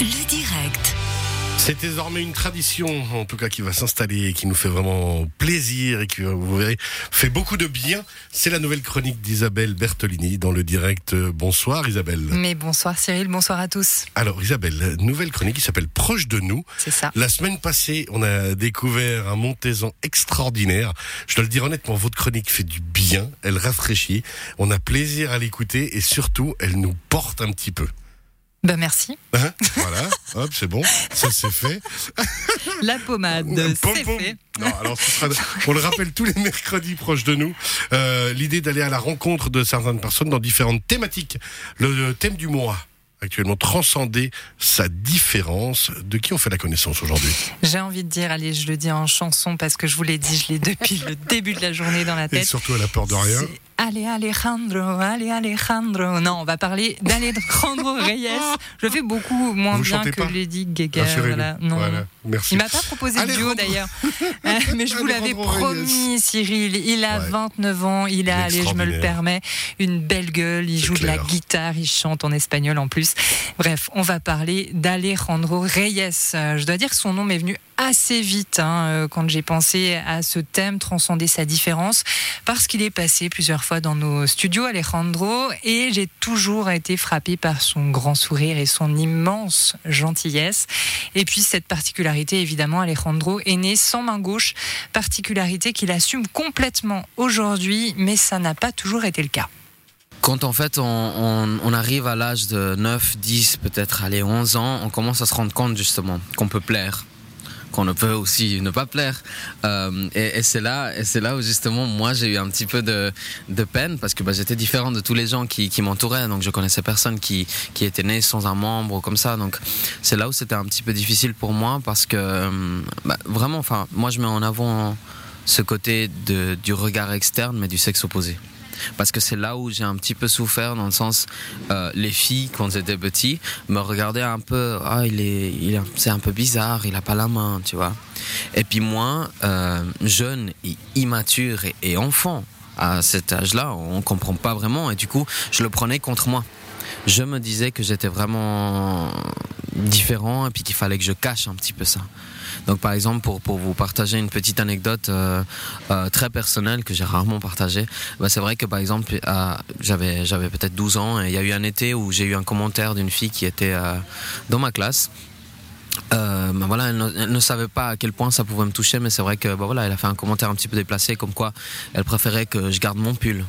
Le direct. C'est désormais une tradition, en tout cas qui va s'installer et qui nous fait vraiment plaisir et qui, vous verrez, fait beaucoup de bien. C'est la nouvelle chronique d'Isabelle Bertolini dans le direct. Bonsoir Isabelle. Mais bonsoir Cyril, bonsoir à tous. Alors Isabelle, nouvelle chronique qui s'appelle Proche de nous. C'est ça. La semaine passée, on a découvert un Montezan extraordinaire. Je dois le dire honnêtement, votre chronique fait du bien, elle rafraîchit. On a plaisir à l'écouter et surtout, elle nous porte un petit peu. Ben merci. Hein voilà, hop, c'est bon, ça c'est fait. La pommade, Pom, c'est fait. Non, alors ce sera- on le rappelle tous les mercredis proches de nous. Euh, L'idée d'aller à la rencontre de certaines personnes dans différentes thématiques. Le thème du mois actuellement transcender sa différence. De qui on fait la connaissance aujourd'hui? J'ai envie de dire, allez, je le dis en chanson parce que je vous l'ai dit, je l'ai depuis le début de la journée dans la Et tête. surtout, elle a peur de rien. Allez Alejandro, allez Alejandro. Non, on va parler d'Alejandro Reyes. Je fais beaucoup moins Vous bien que Lady Gaga. Voilà. Non. Voilà, merci. Il m'a pas proposé de duo d'ailleurs. Euh, Mais je vous l'avais promis, Cyril. Il a Ouais. 29 ans. Il a, allez, je me le permets, une belle gueule. Il joue de la guitare. Il chante en espagnol en plus. Bref, on va parler d'Alejandro Reyes. Euh, Je dois dire que son nom m'est venu assez vite hein, euh, quand j'ai pensé à ce thème, transcender sa différence, parce qu'il est passé plusieurs fois dans nos studios, Alejandro, et j'ai toujours été frappée par son grand sourire et son immense gentillesse. Et puis cette particularité, évidemment, Alejandro est né sans main gauche, particularité qu'il assume complètement aujourd'hui, mais ça n'a pas toujours été le cas. Quand en fait on, arrive à l'âge de 9, 10, peut-être aller 11 ans, on commence à se rendre compte justement qu'on peut plaire, qu'on ne peut aussi ne pas plaire. Euh, et c'est là, et c'est là où justement moi j'ai eu un petit peu de, de peine parce que bah, j'étais différent de tous les gens qui, qui m'entouraient, donc je connaissais personne qui, qui était né sans un membre ou comme ça. Donc c'est là où c'était un petit peu difficile pour moi parce que euh, bah, vraiment, enfin moi je mets en avant ce côté de, du regard externe mais du sexe opposé parce que c'est là où j'ai un petit peu souffert dans le sens euh, les filles quand j'étais petit me regardaient un peu ah il est c'est un peu bizarre il a pas la main tu vois. Et puis moi euh, jeune immature et, et enfant à cet âge-là on comprend pas vraiment et du coup je le prenais contre moi. Je me disais que j'étais vraiment différent et puis qu'il fallait que je cache un petit peu ça donc par exemple pour, vous partager une petite anecdote euh, euh, très personnelle que j'ai rarement partagée bah, c'est vrai que par exemple, j'avais, peut-être 12 ans et il y a eu un été où j'ai eu un commentaire d'une fille qui était euh, dans ma classe. Bah voilà, elle ne, savait pas à quel point ça pouvait me toucher, mais c'est vrai que bah voilà, elle a fait un commentaire un petit peu déplacé, comme quoi elle préférait que je garde mon pull.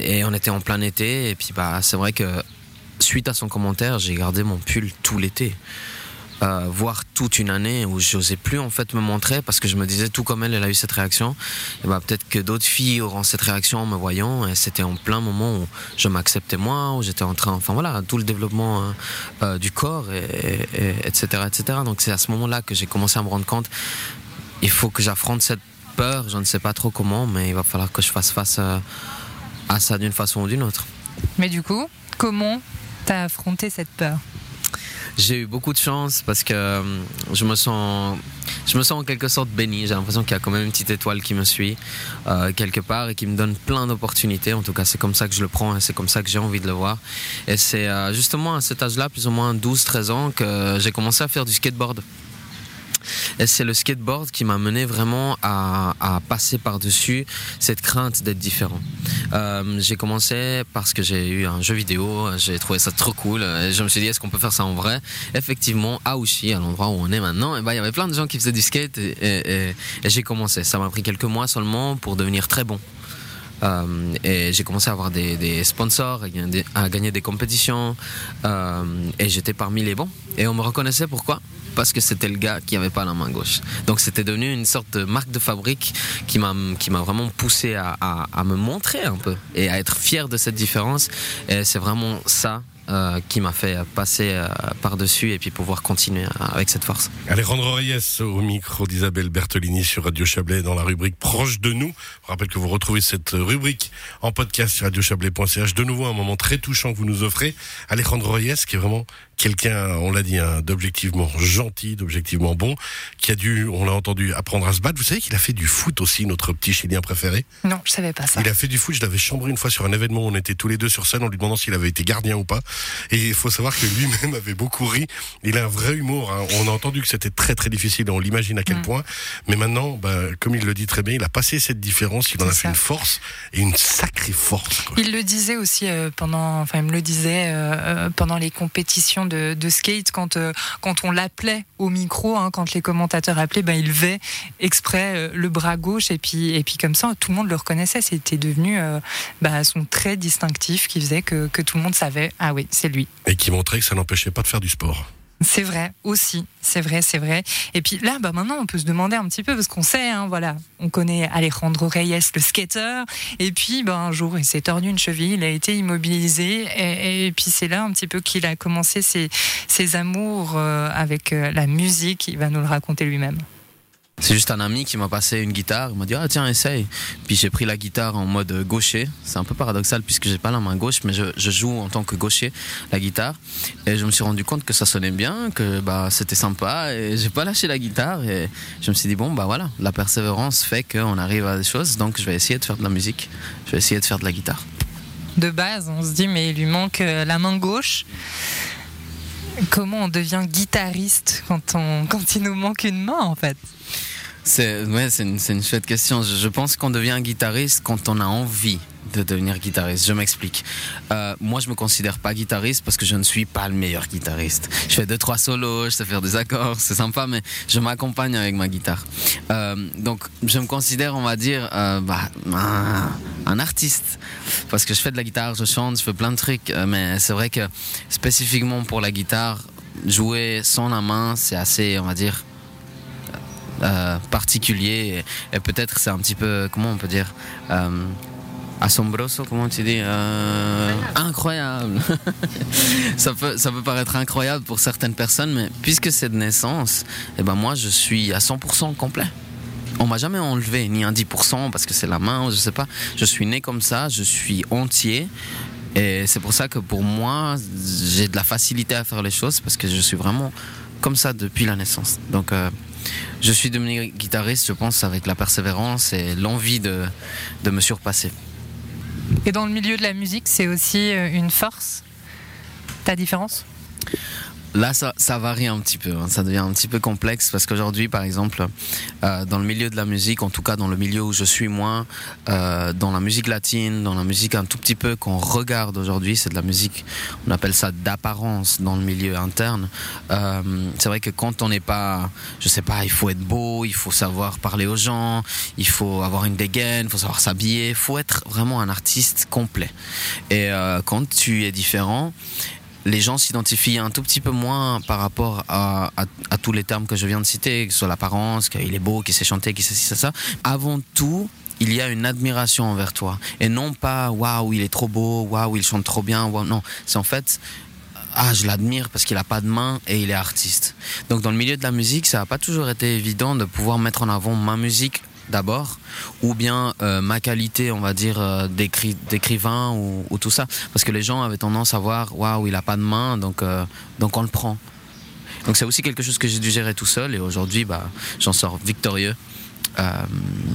Et on était en plein été, et puis bah c'est vrai que suite à son commentaire, j'ai gardé mon pull tout l'été. Euh, voire toute une année où j'osais plus en fait me montrer parce que je me disais tout comme elle elle a eu cette réaction et bah peut-être que d'autres filles auront cette réaction en me voyant et c'était en plein moment où je m'acceptais moins où j'étais en train enfin voilà tout le développement euh, euh, du corps et, et- etc etc donc c'est à ce moment là que j'ai commencé à me rendre compte il faut que j'affronte cette peur je ne sais pas trop comment mais il va falloir que je fasse face euh, à ça d'une façon ou d'une autre. Mais du coup, comment t'as affronté cette peur? J'ai eu beaucoup de chance parce que euh, je me sens, je me sens en quelque sorte béni. J'ai l'impression qu'il y a quand même une petite étoile qui me suit euh, quelque part et qui me donne plein d'opportunités. En tout cas, c'est comme ça que je le prends et c'est comme ça que j'ai envie de le voir. Et c'est euh, justement à cet âge-là, plus ou moins 12-13 ans, que j'ai commencé à faire du skateboard. Et c'est le skateboard qui m'a mené vraiment à, passer par-dessus cette crainte d'être différent. Euh, j'ai commencé parce que j'ai eu un jeu vidéo, j'ai trouvé ça trop cool. Je me suis dit, est-ce qu'on peut faire ça en vrai? Effectivement, à Ouchy, à l'endroit où on est maintenant, et ben, il y avait plein de gens qui faisaient du skate et j'ai commencé. Ça m'a pris quelques mois seulement pour devenir très bon. Euh, et j'ai commencé à avoir des, sponsors, à gagner des, compétitions, euh, et j'étais parmi les bons. Et on me reconnaissait pourquoi? Parce que c'était le gars qui avait pas la main gauche. Donc c'était devenu une sorte de marque de fabrique qui m'a vraiment poussé à, à, à me montrer un peu et à être fier de cette différence. Et c'est vraiment ça. Euh, qui m'a fait passer euh, par-dessus et puis pouvoir continuer euh, avec cette force. Alejandro Reyes au micro d'Isabelle Bertolini sur Radio Chablais dans la rubrique Proche de nous. Je rappelle que vous retrouvez cette rubrique en podcast sur radiochablais.ch. De nouveau, un moment très touchant que vous nous offrez. Alejandro Reyes, qui est vraiment quelqu'un, on l'a dit, hein, d'objectivement gentil, d'objectivement bon, qui a dû, on l'a entendu, apprendre à se battre. Vous savez qu'il a fait du foot aussi, notre petit chilien préféré? Non, je savais pas ça. Il a fait du foot, je l'avais chambré une fois sur un événement où on était tous les deux sur scène en lui demandant s'il avait été gardien ou pas. Et il faut savoir que lui-même avait beaucoup ri. Il a un vrai humour. Hein. On a entendu que c'était très très difficile. On l'imagine à quel mm. point. Mais maintenant, bah, comme il le dit très bien, il a passé cette différence. Il en a fait une force et une sacrée force. Il le disait aussi euh, pendant, enfin, il me le disait euh, euh, pendant les compétitions de, skate quand quand on l'appelait au micro, hein, quand les commentateurs appelaient, ben il levait exprès le bras gauche et puis et puis comme ça, tout le monde le reconnaissait. C'était devenu bah, son trait distinctif qui faisait que, que tout le monde savait, ah oui, c'est lui. Et qui montrait que ça n'empêchait pas de faire du sport. C'est vrai aussi, c'est vrai, c'est vrai. Et puis là, bah maintenant, on peut se demander un petit peu parce qu'on sait, hein, voilà, on connaît Alejandro Reyes, le skater. Et puis, bah, un jour, il s'est tordu une cheville, il a été immobilisé. Et, puis c'est là un petit peu qu'il a commencé ses, ses amours euh, avec euh, la musique. Il va nous le raconter lui-même. C'est juste un ami qui m'a passé une guitare, il m'a dit ah tiens essaye. Puis j'ai pris la guitare en mode gaucher. C'est un peu paradoxal puisque j'ai pas la main gauche, mais je, joue en tant que gaucher la guitare. Et je me suis rendu compte que ça sonnait bien, que bah c'était sympa. Et j'ai pas lâché la guitare. Et je me suis dit bon bah voilà, la persévérance fait qu'on arrive à des choses. Donc je vais essayer de faire de la musique. Je vais essayer de faire de la guitare. De base, on se dit mais il lui manque euh, la main gauche. Comment on devient guitariste quand, on, quand il nous manque une main en fait? C'est ouais, une, une, chouette question. Je, pense qu'on devient guitariste quand on a envie de devenir guitariste. Je m'explique. Euh, moi, je me considère pas guitariste parce que je ne suis pas le meilleur guitariste. Je fais deux trois solos, je sais faire des accords, c'est sympa, mais je m'accompagne avec ma guitare. Euh, donc, je me considère, on va dire, euh, bah, un, artiste parce que je fais de la guitare, je chante, je fais plein de trucs. Mais c'est vrai que spécifiquement pour la guitare, jouer sans la main, c'est assez, on va dire particulier et, peut-être c'est un petit peu comment on peut dire euh, assombroso comment tu dis euh, incroyable ça peut ça peut paraître incroyable pour certaines personnes mais puisque c'est de naissance et eh ben moi je suis à 100% complet on m'a jamais enlevé ni un 10% parce que c'est la main, je sais pas. Je suis né comme ça, je suis entier. Et c'est pour ça que pour moi, j'ai de la facilité à faire les choses parce que je suis vraiment comme ça depuis la naissance. Donc, je suis devenu guitariste, je pense, avec la persévérance et l'envie de, de me surpasser. Et dans le milieu de la musique, c'est aussi euh, une force Ta différence? Là, ça, varie un petit peu. Hein. Ça devient un petit peu complexe parce qu'aujourd'hui, par exemple, euh, dans le milieu de la musique, en tout cas dans le milieu où je suis moi, euh, dans la musique latine, dans la musique un tout petit peu qu'on regarde aujourd'hui, c'est de la musique, on appelle ça d'apparence dans le milieu interne. Euh, c'est vrai que quand on n'est pas, je sais pas, il faut être beau, il faut savoir parler aux gens, il faut avoir une dégaine, il faut savoir s'habiller, il faut être vraiment un artiste complet. Et quand tu es différent, les gens s'identifient un tout petit peu moins par rapport à, tous les termes que je viens de citer, que ce soit l'apparence, qu'il est beau, qu'il sait chanter, qu'il sait ça, ça. Avant tout, il y a une admiration envers toi. Et non pas, waouh, il est trop beau, waouh, il chante trop bien, waouh, non. C'est en fait, ah, je l'admire parce qu'il a pas de main et il est artiste. Donc dans le milieu de la musique, ça n'a pas toujours été évident de pouvoir mettre en avant ma musique d'abord, ou bien euh, ma qualité, on va dire, euh, d'écrivain ou, tout ça. Parce que les gens avaient tendance à voir, waouh, il a pas de main, donc, euh, donc on le prend. Donc c'est aussi quelque chose que j'ai dû gérer tout seul, et aujourd'hui, bah, j'en sors victorieux.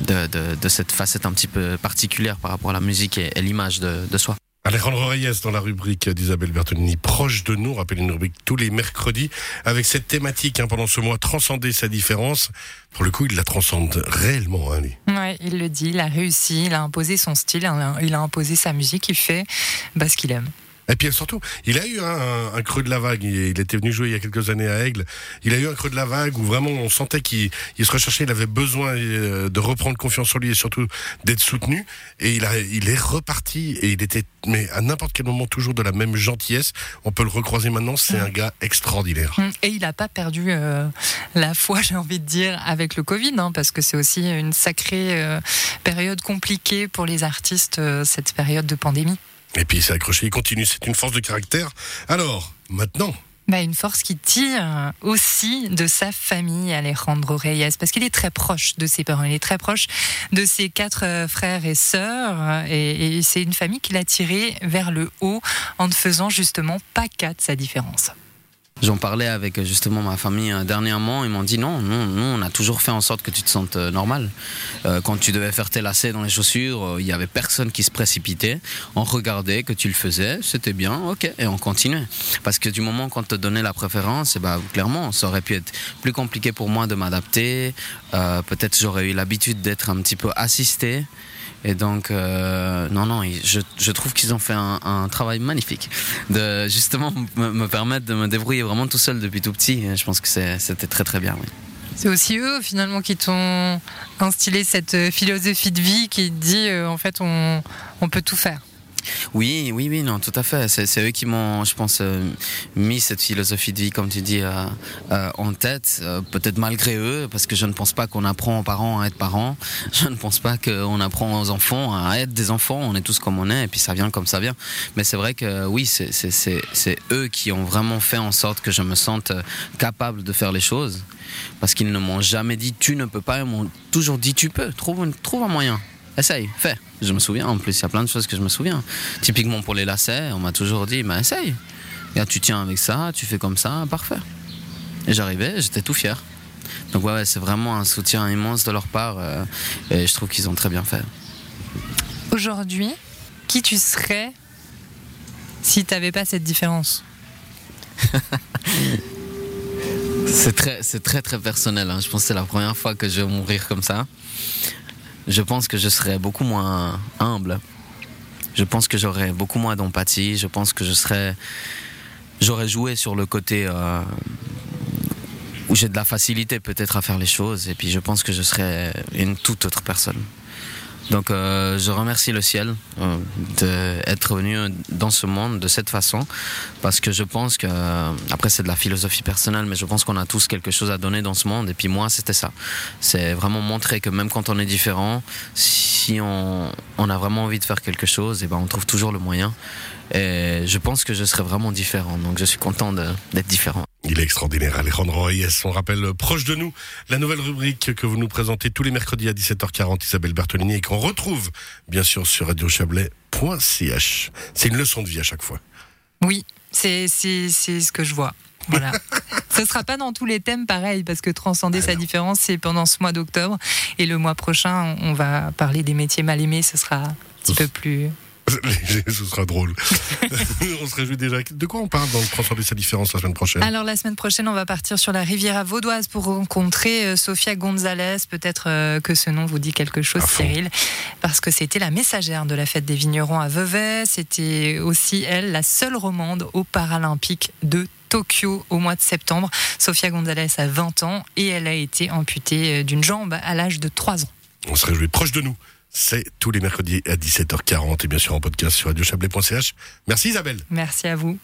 De, cette facette un petit peu particulière par rapport à la musique et, l'image de soi. Alejandro Reyes dans la rubrique d'Isabelle Bertolini, proche de nous, rappelle une rubrique tous les mercredis, avec cette thématique hein, pendant ce mois, transcender sa différence. Pour le coup, il la transcende réellement. Hein, lui. Ouais, il le dit, il a réussi, il a imposé son style, il a imposé sa musique, il fait bah, ce qu'il aime. Et puis surtout, il a eu un, creux de la vague. Il, était venu jouer il y a quelques années à Aigle. Il a eu un creux de la vague où vraiment on sentait qu'il se recherchait. Il avait besoin euh, de reprendre confiance en lui et surtout d'être soutenu. Et il, a, il est reparti et il était, mais à n'importe quel moment, toujours de la même gentillesse. On peut le recroiser maintenant. C'est un gars extraordinaire. Mm. Et il n'a pas perdu euh, la foi, j'ai envie de dire, avec le Covid, hein, parce que c'est aussi une sacrée euh, période compliquée pour les artistes, cette période de pandémie. Et puis il s'est accroché, il continue, c'est une force de caractère. Alors, maintenant, bah, une force qui tire aussi de sa famille, Alejandro Reyes, parce qu'il est très proche de ses parents, il est très proche de ses quatre euh, frères et sœurs, et, c'est une famille qui l'a tiré vers le haut en ne faisant justement pas cas de sa différence. J'en parlais avec justement ma famille euh, dernièrement. Ils m'ont dit non, non, nous, on a toujours fait en sorte que tu te sentes euh, normal. Euh, quand tu devais faire tes lacets dans les chaussures, euh, il y avait personne qui se précipitait. On regardait que tu le faisais, c'était bien, ok, et on continuait. Parce que du moment qu'on te donnait la préférence, eh ben, clairement, ça aurait pu être plus compliqué pour moi de m'adapter. Euh, Peut-être j'aurais eu l'habitude d'être un petit peu assisté. Et donc, euh, non, non, je, je trouve qu'ils ont fait un, travail magnifique de justement me, me permettre de me débrouiller vraiment tout seul depuis tout petit. Et Je pense que c'était très très bien. Oui. C'est aussi eux finalement qui t'ont instillé cette euh, philosophie de vie qui dit euh, en fait on, on peut tout faire. Oui, oui, oui, non, tout à fait. C'est eux qui m'ont, je pense, euh, mis cette philosophie de vie, comme tu dis, euh, euh, en tête. Peut-être malgré eux, parce que je ne pense pas qu'on apprend aux parents à être parents. Je ne pense pas qu'on apprend aux enfants à être des enfants. On est tous comme on est, et puis ça vient comme ça vient. Mais c'est vrai que oui, c'est- eux qui ont vraiment fait en sorte que je me sente capable de faire les choses. Parce qu'ils ne m'ont jamais dit tu ne peux pas, ils m'ont toujours dit tu peux. Trouve un moyen. Essaye, fais. Je me souviens, en plus, il y a plein de choses que je me souviens. Typiquement pour les lacets, on m'a toujours dit, mais essaye. Tu tiens avec ça, tu fais comme ça, parfait. Et j'arrivais, j'étais tout fier. Donc ouais, ouais, c'est vraiment un soutien immense de leur part euh, et je trouve qu'ils ont très bien fait. Aujourd'hui, qui tu serais si tu n'avais pas cette différence C'est très, c'est très très personnel. hein. Je pense que c'est la première fois que je vais mourir comme ça. Je pense que je serais beaucoup moins humble. Je pense que j'aurais beaucoup moins d'empathie. Je pense que je serais, j'aurais joué sur le côté euh, où j'ai de la facilité peut-être à faire les choses. Et puis je pense que je serais une toute autre personne. Donc euh, je remercie le ciel euh, d'être venu dans ce monde de cette façon parce que je pense que euh, après c'est de la philosophie personnelle mais je pense qu'on a tous quelque chose à donner dans ce monde. Et puis moi c'était ça. C'est vraiment montrer que même quand on est différent si on, on a vraiment envie de faire quelque chose et ben on trouve toujours le moyen. Et je pense que je serai vraiment différent. Donc je suis content d'être différent Il est extraordinaire, Alejandro Reyes. On rappelle euh, proche de nous la nouvelle rubrique que vous nous présentez tous les mercredis à 17h40, Isabelle Bertolini, et qu'on retrouve bien sûr sur radiochablais.ch. C'est une leçon de vie à chaque fois. Oui, c'est ce que je vois. Voilà. Ce sera pas dans tous les thèmes pareil, parce que transcender sa différence, c'est pendant ce mois d'octobre. Et le mois prochain, on va parler des métiers mal aimés. Ce sera un petit peu plus. Ce sera drôle. on se réjouit déjà. De quoi on parle dans le Transcender sa différence la semaine prochaine? Alors la semaine prochaine, on va partir sur la Riviera vaudoise pour rencontrer euh, Sofia Gonzalez. Peut-être euh, que ce nom vous dit quelque chose. Cyril, parce que c'était la messagère de la fête des vignerons à Vevey. C'était aussi elle, la seule romande aux Paralympiques de Tokyo au mois de septembre. Sofia Gonzalez a 20 ans et elle a été amputée euh, d'une jambe à l'âge de 3 ans. On se réjouit proche de nous. C'est tous les mercredis à 17h40 et bien sûr en podcast sur radiochablais.ch. Merci Isabelle. Merci à vous.